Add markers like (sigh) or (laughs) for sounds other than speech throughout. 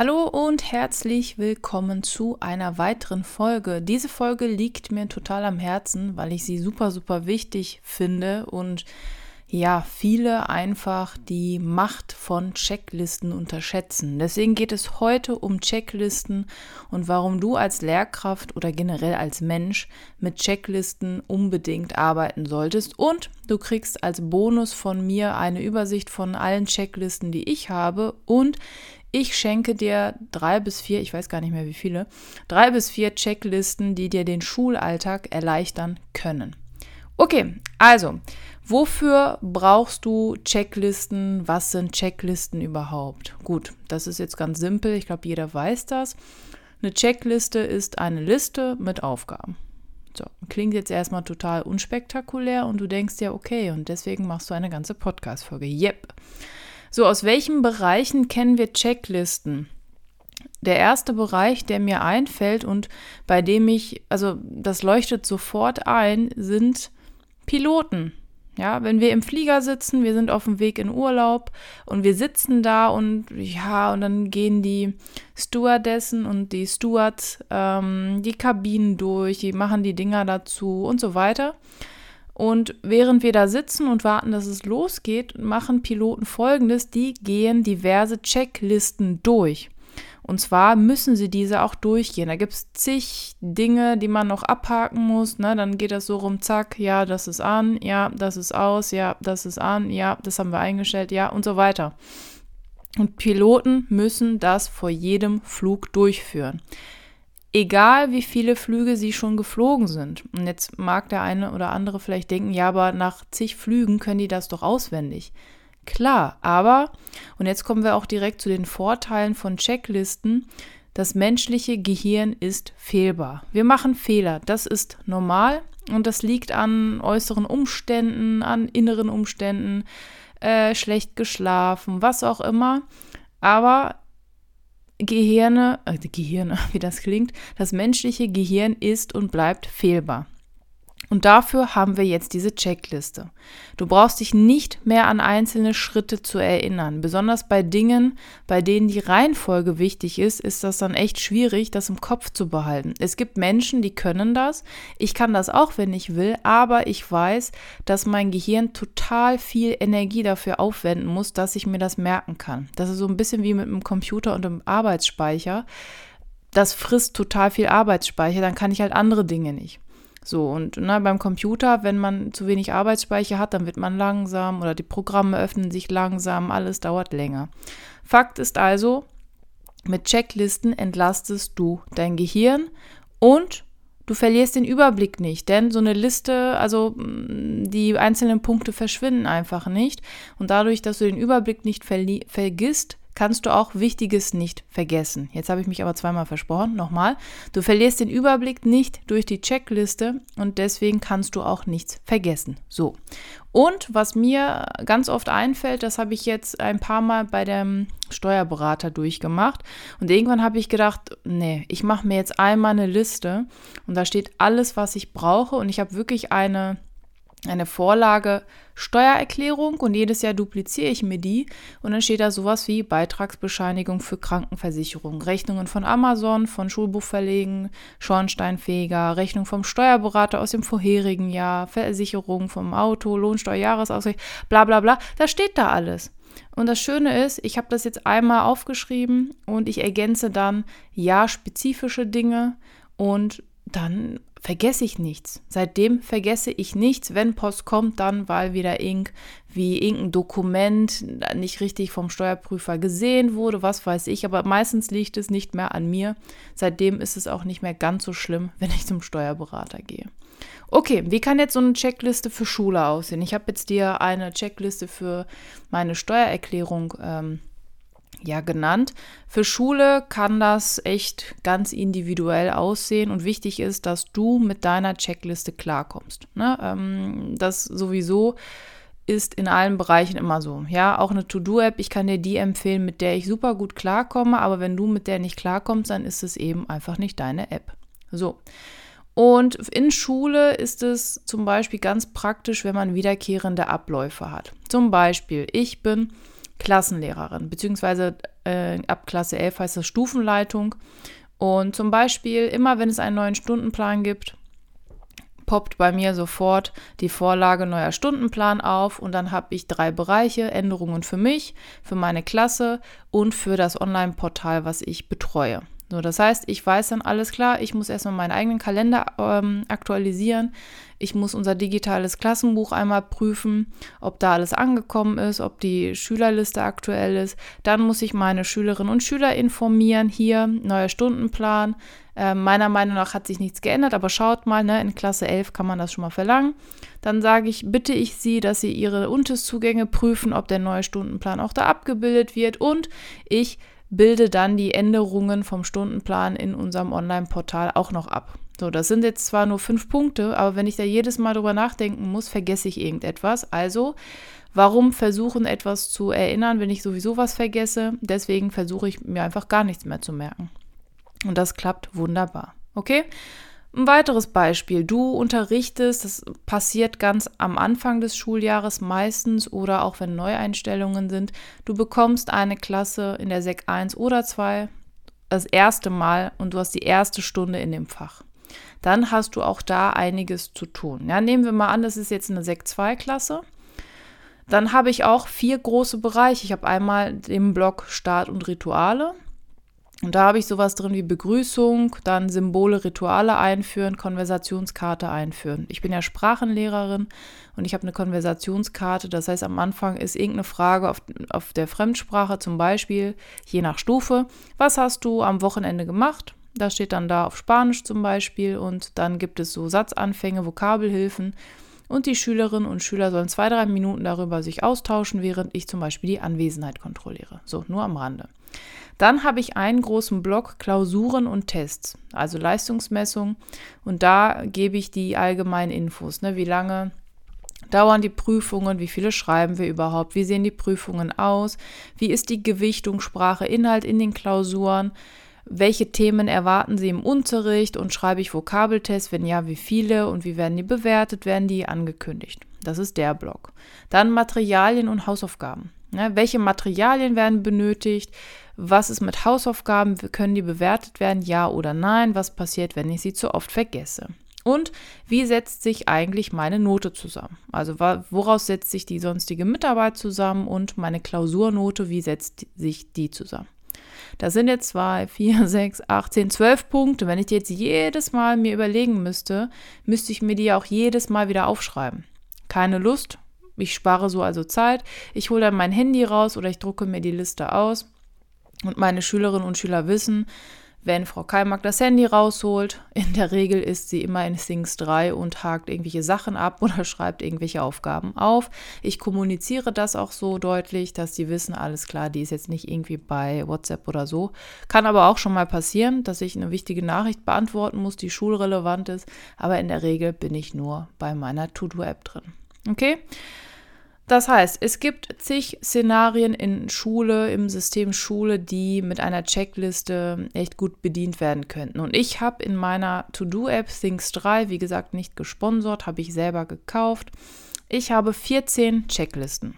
Hallo und herzlich willkommen zu einer weiteren Folge. Diese Folge liegt mir total am Herzen, weil ich sie super, super wichtig finde und ja, viele einfach die Macht von Checklisten unterschätzen. Deswegen geht es heute um Checklisten und warum du als Lehrkraft oder generell als Mensch mit Checklisten unbedingt arbeiten solltest. Und du kriegst als Bonus von mir eine Übersicht von allen Checklisten, die ich habe und ich schenke dir drei bis vier, ich weiß gar nicht mehr wie viele, drei bis vier Checklisten, die dir den Schulalltag erleichtern können. Okay, also, wofür brauchst du Checklisten? Was sind Checklisten überhaupt? Gut, das ist jetzt ganz simpel. Ich glaube, jeder weiß das. Eine Checkliste ist eine Liste mit Aufgaben. So, klingt jetzt erstmal total unspektakulär und du denkst ja, okay, und deswegen machst du eine ganze Podcast-Folge. Yep. So, aus welchen Bereichen kennen wir Checklisten? Der erste Bereich, der mir einfällt und bei dem ich, also das leuchtet sofort ein, sind Piloten. Ja, wenn wir im Flieger sitzen, wir sind auf dem Weg in Urlaub und wir sitzen da und ja, und dann gehen die Stewardessen und die Stewards ähm, die Kabinen durch, die machen die Dinger dazu und so weiter. Und während wir da sitzen und warten, dass es losgeht, machen Piloten Folgendes, die gehen diverse Checklisten durch. Und zwar müssen sie diese auch durchgehen. Da gibt es zig Dinge, die man noch abhaken muss. Ne? Dann geht das so rum, zack, ja, das ist an, ja, das ist aus, ja, das ist an, ja, das haben wir eingestellt, ja, und so weiter. Und Piloten müssen das vor jedem Flug durchführen egal wie viele Flüge sie schon geflogen sind. Und jetzt mag der eine oder andere vielleicht denken, ja, aber nach zig Flügen können die das doch auswendig. Klar, aber, und jetzt kommen wir auch direkt zu den Vorteilen von Checklisten, das menschliche Gehirn ist fehlbar. Wir machen Fehler, das ist normal und das liegt an äußeren Umständen, an inneren Umständen, äh, schlecht geschlafen, was auch immer. Aber Gehirne, äh, Gehirne, (laughs) wie das klingt, das menschliche Gehirn ist und bleibt fehlbar. Und dafür haben wir jetzt diese Checkliste. Du brauchst dich nicht mehr an einzelne Schritte zu erinnern. Besonders bei Dingen, bei denen die Reihenfolge wichtig ist, ist das dann echt schwierig, das im Kopf zu behalten. Es gibt Menschen, die können das. Ich kann das auch, wenn ich will, aber ich weiß, dass mein Gehirn total viel Energie dafür aufwenden muss, dass ich mir das merken kann. Das ist so ein bisschen wie mit einem Computer und einem Arbeitsspeicher. Das frisst total viel Arbeitsspeicher, dann kann ich halt andere Dinge nicht. So, und ne, beim Computer, wenn man zu wenig Arbeitsspeicher hat, dann wird man langsam oder die Programme öffnen sich langsam, alles dauert länger. Fakt ist also, mit Checklisten entlastest du dein Gehirn und du verlierst den Überblick nicht, denn so eine Liste, also mm, die einzelnen Punkte verschwinden einfach nicht und dadurch, dass du den Überblick nicht vergisst, kannst du auch Wichtiges nicht vergessen. Jetzt habe ich mich aber zweimal versprochen. Nochmal. Du verlierst den Überblick nicht durch die Checkliste und deswegen kannst du auch nichts vergessen. So. Und was mir ganz oft einfällt, das habe ich jetzt ein paar Mal bei dem Steuerberater durchgemacht. Und irgendwann habe ich gedacht, nee, ich mache mir jetzt einmal eine Liste und da steht alles, was ich brauche. Und ich habe wirklich eine eine Vorlage Steuererklärung und jedes Jahr dupliziere ich mir die und dann steht da sowas wie Beitragsbescheinigung für Krankenversicherung, Rechnungen von Amazon, von Schulbuchverlegen, Schornsteinfeger, Rechnung vom Steuerberater aus dem vorherigen Jahr, Versicherung vom Auto, Lohnsteuer, Jahresausgleich, bla bla bla. Das steht da alles. Und das Schöne ist, ich habe das jetzt einmal aufgeschrieben und ich ergänze dann ja spezifische Dinge und dann vergesse ich nichts. Seitdem vergesse ich nichts. Wenn Post kommt, dann weil wieder Ink, wie irgendein Dokument nicht richtig vom Steuerprüfer gesehen wurde, was weiß ich. Aber meistens liegt es nicht mehr an mir. Seitdem ist es auch nicht mehr ganz so schlimm, (laughs) wenn ich zum Steuerberater gehe. Okay, wie kann jetzt so eine Checkliste für Schule aussehen? Ich habe jetzt dir eine Checkliste für meine Steuererklärung ähm, ja genannt. Für Schule kann das echt ganz individuell aussehen und wichtig ist, dass du mit deiner Checkliste klarkommst. Ne? Ähm, das sowieso ist in allen Bereichen immer so. Ja, auch eine To-Do-App, ich kann dir die empfehlen, mit der ich super gut klarkomme, aber wenn du mit der nicht klarkommst, dann ist es eben einfach nicht deine App. So. Und in Schule ist es zum Beispiel ganz praktisch, wenn man wiederkehrende Abläufe hat. Zum Beispiel, ich bin Klassenlehrerin, beziehungsweise äh, ab Klasse 11 heißt das Stufenleitung. Und zum Beispiel, immer wenn es einen neuen Stundenplan gibt, poppt bei mir sofort die Vorlage neuer Stundenplan auf und dann habe ich drei Bereiche, Änderungen für mich, für meine Klasse und für das Online-Portal, was ich betreue. So, das heißt, ich weiß dann alles klar, ich muss erstmal meinen eigenen Kalender ähm, aktualisieren. Ich muss unser digitales Klassenbuch einmal prüfen, ob da alles angekommen ist, ob die Schülerliste aktuell ist. Dann muss ich meine Schülerinnen und Schüler informieren. Hier, neuer Stundenplan. Äh, meiner Meinung nach hat sich nichts geändert, aber schaut mal, ne, in Klasse 11 kann man das schon mal verlangen. Dann sage ich, bitte ich Sie, dass Sie Ihre Unterszugänge prüfen, ob der neue Stundenplan auch da abgebildet wird. Und ich bilde dann die Änderungen vom Stundenplan in unserem Online-Portal auch noch ab. So, das sind jetzt zwar nur fünf Punkte, aber wenn ich da jedes Mal drüber nachdenken muss, vergesse ich irgendetwas. Also, warum versuchen, etwas zu erinnern, wenn ich sowieso was vergesse? Deswegen versuche ich mir einfach gar nichts mehr zu merken. Und das klappt wunderbar. Okay? Ein weiteres Beispiel. Du unterrichtest, das passiert ganz am Anfang des Schuljahres meistens oder auch wenn Neueinstellungen sind. Du bekommst eine Klasse in der Sek 1 oder 2 das erste Mal und du hast die erste Stunde in dem Fach. Dann hast du auch da einiges zu tun. Ja, nehmen wir mal an, das ist jetzt eine Sek 2 Klasse. Dann habe ich auch vier große Bereiche. Ich habe einmal den Block Start und Rituale. Und da habe ich sowas drin wie Begrüßung, dann Symbole, Rituale einführen, Konversationskarte einführen. Ich bin ja Sprachenlehrerin und ich habe eine Konversationskarte. Das heißt, am Anfang ist irgendeine Frage auf, auf der Fremdsprache, zum Beispiel, je nach Stufe. Was hast du am Wochenende gemacht? Das steht dann da auf Spanisch zum Beispiel. Und dann gibt es so Satzanfänge, Vokabelhilfen. Und die Schülerinnen und Schüler sollen zwei, drei Minuten darüber sich austauschen, während ich zum Beispiel die Anwesenheit kontrolliere. So, nur am Rande. Dann habe ich einen großen Block Klausuren und Tests, also Leistungsmessung. Und da gebe ich die allgemeinen Infos, ne? wie lange dauern die Prüfungen, wie viele schreiben wir überhaupt, wie sehen die Prüfungen aus, wie ist die Gewichtung, Sprache, Inhalt in den Klausuren, welche Themen erwarten Sie im Unterricht und schreibe ich Vokabeltests, wenn ja, wie viele und wie werden die bewertet, werden die angekündigt. Das ist der Block. Dann Materialien und Hausaufgaben. Ja, welche Materialien werden benötigt? Was ist mit Hausaufgaben? Können die bewertet werden? Ja oder nein? Was passiert, wenn ich sie zu oft vergesse? Und wie setzt sich eigentlich meine Note zusammen? Also woraus setzt sich die sonstige Mitarbeit zusammen und meine Klausurnote, wie setzt sich die zusammen? Das sind jetzt zwei, vier, (laughs) sechs, acht, zehn, zwölf Punkte. Wenn ich die jetzt jedes Mal mir überlegen müsste, müsste ich mir die auch jedes Mal wieder aufschreiben. Keine Lust, ich spare so also Zeit. Ich hole dann mein Handy raus oder ich drucke mir die Liste aus. Und meine Schülerinnen und Schüler wissen, wenn Frau Keimack das Handy rausholt, in der Regel ist sie immer in Things 3 und hakt irgendwelche Sachen ab (laughs) oder schreibt irgendwelche Aufgaben auf. Ich kommuniziere das auch so deutlich, dass sie wissen, alles klar, die ist jetzt nicht irgendwie bei WhatsApp oder so. Kann aber auch schon mal passieren, dass ich eine wichtige Nachricht beantworten muss, die schulrelevant ist, aber in der Regel bin ich nur bei meiner To-Do-App drin. Okay? Das heißt, es gibt zig Szenarien in Schule, im System Schule, die mit einer Checkliste echt gut bedient werden könnten. Und ich habe in meiner To-Do-App Things 3, wie gesagt, nicht gesponsert, habe ich selber gekauft. Ich habe 14 Checklisten.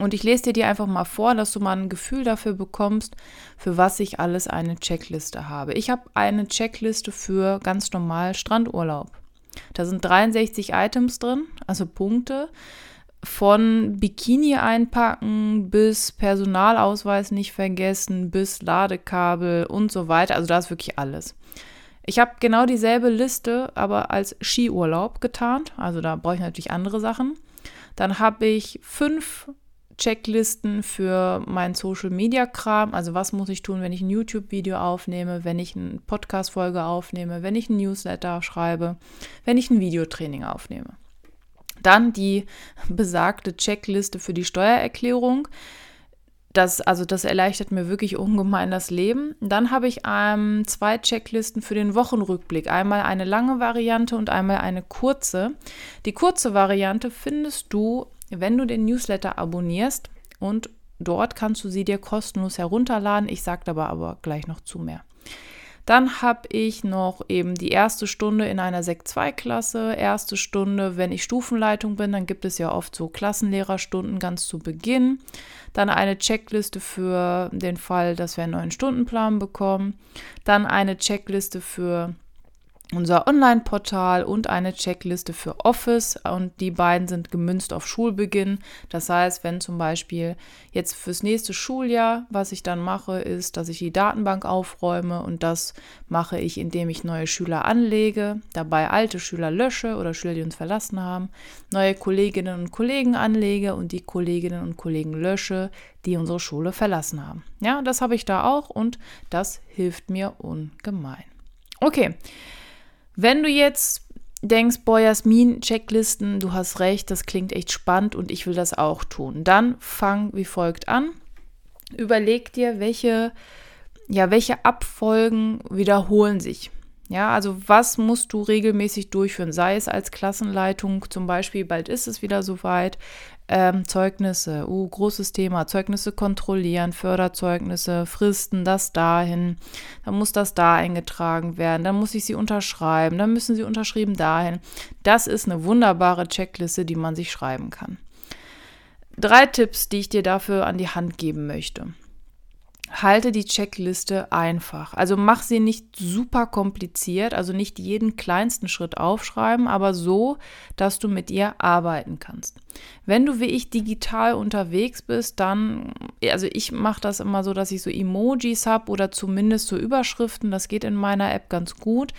Und ich lese dir die einfach mal vor, dass du mal ein Gefühl dafür bekommst, für was ich alles eine Checkliste habe. Ich habe eine Checkliste für ganz normal Strandurlaub. Da sind 63 Items drin, also Punkte von Bikini einpacken bis Personalausweis nicht vergessen, bis Ladekabel und so weiter. Also da ist wirklich alles. Ich habe genau dieselbe Liste, aber als Skiurlaub getarnt. Also da brauche ich natürlich andere Sachen. Dann habe ich fünf Checklisten für meinen Social Media Kram. Also was muss ich tun, wenn ich ein YouTube-Video aufnehme, wenn ich eine Podcast-Folge aufnehme, wenn ich ein Newsletter schreibe, wenn ich ein Videotraining aufnehme. Dann die besagte Checkliste für die Steuererklärung. Das, also das erleichtert mir wirklich ungemein das Leben. Dann habe ich ähm, zwei Checklisten für den Wochenrückblick. Einmal eine lange Variante und einmal eine kurze. Die kurze Variante findest du wenn du den Newsletter abonnierst und dort kannst du sie dir kostenlos herunterladen. Ich sage dabei aber gleich noch zu mehr. Dann habe ich noch eben die erste Stunde in einer Sek 2 Klasse, erste Stunde, wenn ich Stufenleitung bin, dann gibt es ja oft so Klassenlehrerstunden ganz zu Beginn. Dann eine Checkliste für den Fall, dass wir einen neuen Stundenplan bekommen. Dann eine Checkliste für unser Online-Portal und eine Checkliste für Office. Und die beiden sind gemünzt auf Schulbeginn. Das heißt, wenn zum Beispiel jetzt fürs nächste Schuljahr, was ich dann mache, ist, dass ich die Datenbank aufräume und das mache ich, indem ich neue Schüler anlege, dabei alte Schüler lösche oder Schüler, die uns verlassen haben, neue Kolleginnen und Kollegen anlege und die Kolleginnen und Kollegen lösche, die unsere Schule verlassen haben. Ja, das habe ich da auch und das hilft mir ungemein. Okay. Wenn du jetzt denkst, boah, Jasmin, Checklisten, du hast recht, das klingt echt spannend und ich will das auch tun, dann fang wie folgt an. Überleg dir, welche, ja, welche Abfolgen wiederholen sich. Ja, also was musst du regelmäßig durchführen, sei es als Klassenleitung zum Beispiel, bald ist es wieder soweit, ähm, Zeugnisse, uh, großes Thema, Zeugnisse kontrollieren, Förderzeugnisse, Fristen, das dahin, dann muss das da eingetragen werden, dann muss ich sie unterschreiben, dann müssen sie unterschrieben dahin. Das ist eine wunderbare Checkliste, die man sich schreiben kann. Drei Tipps, die ich dir dafür an die Hand geben möchte halte die Checkliste einfach. Also mach sie nicht super kompliziert, also nicht jeden kleinsten Schritt aufschreiben, aber so, dass du mit ihr arbeiten kannst. Wenn du wie ich digital unterwegs bist, dann, also ich mache das immer so, dass ich so Emojis habe oder zumindest so Überschriften, das geht in meiner App ganz gut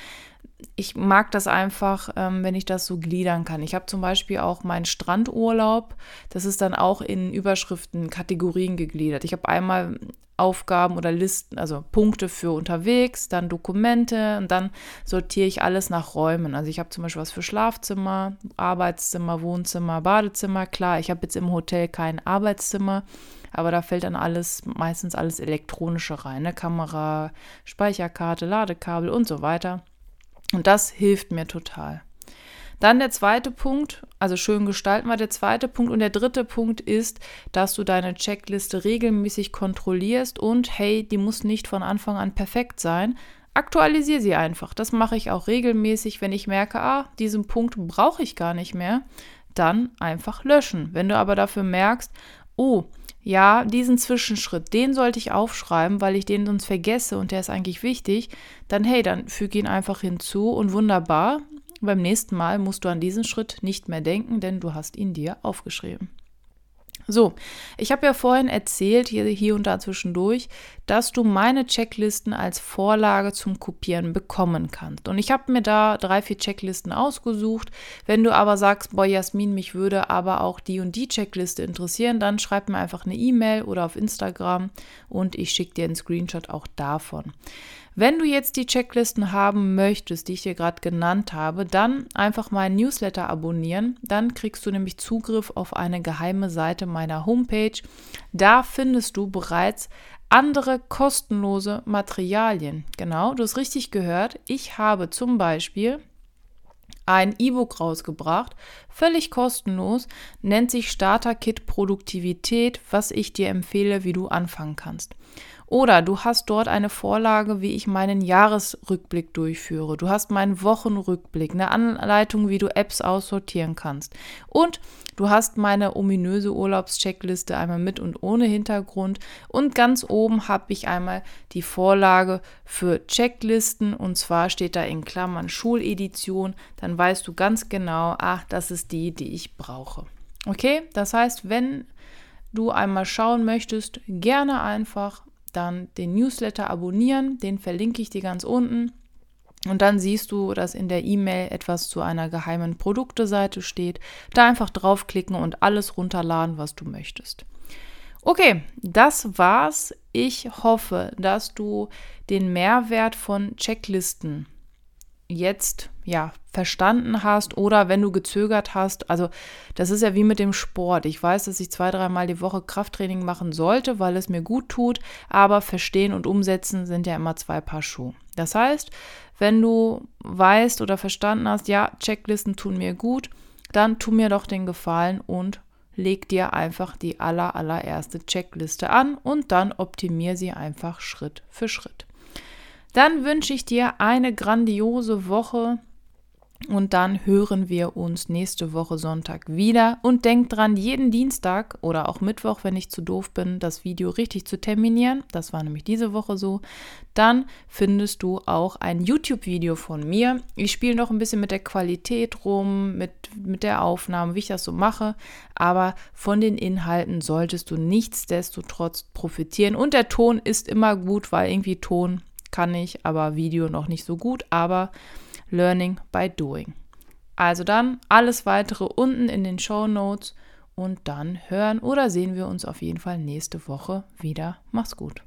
ich mag das einfach, ähm, wenn ich das so gliedern kann. Ich habe zum Beispiel auch meinen Strandurlaub. Das ist dann auch in Überschriften, Kategorien gegliedert. Ich habe einmal Aufgaben oder Listen, also Punkte für unterwegs, dann Dokumente und dann sortiere ich alles nach Räumen. Also ich habe zum Beispiel was für Schlafzimmer, Arbeitszimmer, Wohnzimmer, Badezimmer. Klar, ich habe jetzt im Hotel kein Arbeitszimmer, aber da fällt dann alles, meistens alles elektronische rein, ne? Kamera, Speicherkarte, Ladekabel und so weiter. Und das hilft mir total. Dann der zweite Punkt, also schön gestalten war der zweite Punkt. Und der dritte Punkt ist, dass du deine Checkliste regelmäßig kontrollierst und hey, die muss nicht von Anfang an perfekt sein. Aktualisiere sie einfach. Das mache ich auch regelmäßig, wenn ich merke, ah, diesen Punkt brauche ich gar nicht mehr, dann einfach löschen. Wenn du aber dafür merkst, oh, ja, diesen Zwischenschritt, den sollte ich aufschreiben, weil ich den sonst vergesse und der ist eigentlich wichtig, dann hey, dann füge ihn einfach hinzu und wunderbar, beim nächsten Mal musst du an diesen Schritt nicht mehr denken, denn du hast ihn dir aufgeschrieben. So, ich habe ja vorhin erzählt, hier, hier und da zwischendurch, dass du meine Checklisten als Vorlage zum Kopieren bekommen kannst. Und ich habe mir da drei, vier Checklisten ausgesucht. Wenn du aber sagst, boah, Jasmin, mich würde aber auch die und die Checkliste interessieren, dann schreib mir einfach eine E-Mail oder auf Instagram und ich schicke dir einen Screenshot auch davon. Wenn du jetzt die Checklisten haben möchtest, die ich dir gerade genannt habe, dann einfach meinen Newsletter abonnieren. Dann kriegst du nämlich Zugriff auf eine geheime Seite meiner Homepage. Da findest du bereits andere kostenlose Materialien. Genau, du hast richtig gehört. Ich habe zum Beispiel ein E-Book rausgebracht, völlig kostenlos, nennt sich Starter Kit Produktivität, was ich dir empfehle, wie du anfangen kannst. Oder du hast dort eine Vorlage, wie ich meinen Jahresrückblick durchführe. Du hast meinen Wochenrückblick, eine Anleitung, wie du Apps aussortieren kannst. Und du hast meine ominöse Urlaubscheckliste einmal mit und ohne Hintergrund. Und ganz oben habe ich einmal die Vorlage für Checklisten. Und zwar steht da in Klammern Schuledition. Dann weißt du ganz genau, ach, das ist die, die ich brauche. Okay, das heißt, wenn du einmal schauen möchtest, gerne einfach dann den Newsletter abonnieren, den verlinke ich dir ganz unten. Und dann siehst du, dass in der E-Mail etwas zu einer geheimen Produkteseite steht. Da einfach draufklicken und alles runterladen, was du möchtest. Okay, das war's. Ich hoffe, dass du den Mehrwert von Checklisten jetzt ja verstanden hast oder wenn du gezögert hast. Also das ist ja wie mit dem Sport. Ich weiß, dass ich zwei, dreimal die Woche Krafttraining machen sollte, weil es mir gut tut, aber verstehen und umsetzen sind ja immer zwei Paar Schuhe. Das heißt, wenn du weißt oder verstanden hast, ja, Checklisten tun mir gut, dann tu mir doch den Gefallen und leg dir einfach die aller, allererste Checkliste an und dann optimier sie einfach Schritt für Schritt. Dann wünsche ich dir eine grandiose Woche und dann hören wir uns nächste Woche Sonntag wieder. Und denk dran, jeden Dienstag oder auch Mittwoch, wenn ich zu doof bin, das Video richtig zu terminieren. Das war nämlich diese Woche so. Dann findest du auch ein YouTube-Video von mir. Ich spiele noch ein bisschen mit der Qualität rum, mit, mit der Aufnahme, wie ich das so mache. Aber von den Inhalten solltest du nichtsdestotrotz profitieren. Und der Ton ist immer gut, weil irgendwie Ton kann ich, aber Video noch nicht so gut, aber Learning by Doing. Also dann alles weitere unten in den Show Notes und dann hören oder sehen wir uns auf jeden Fall nächste Woche wieder. Mach's gut.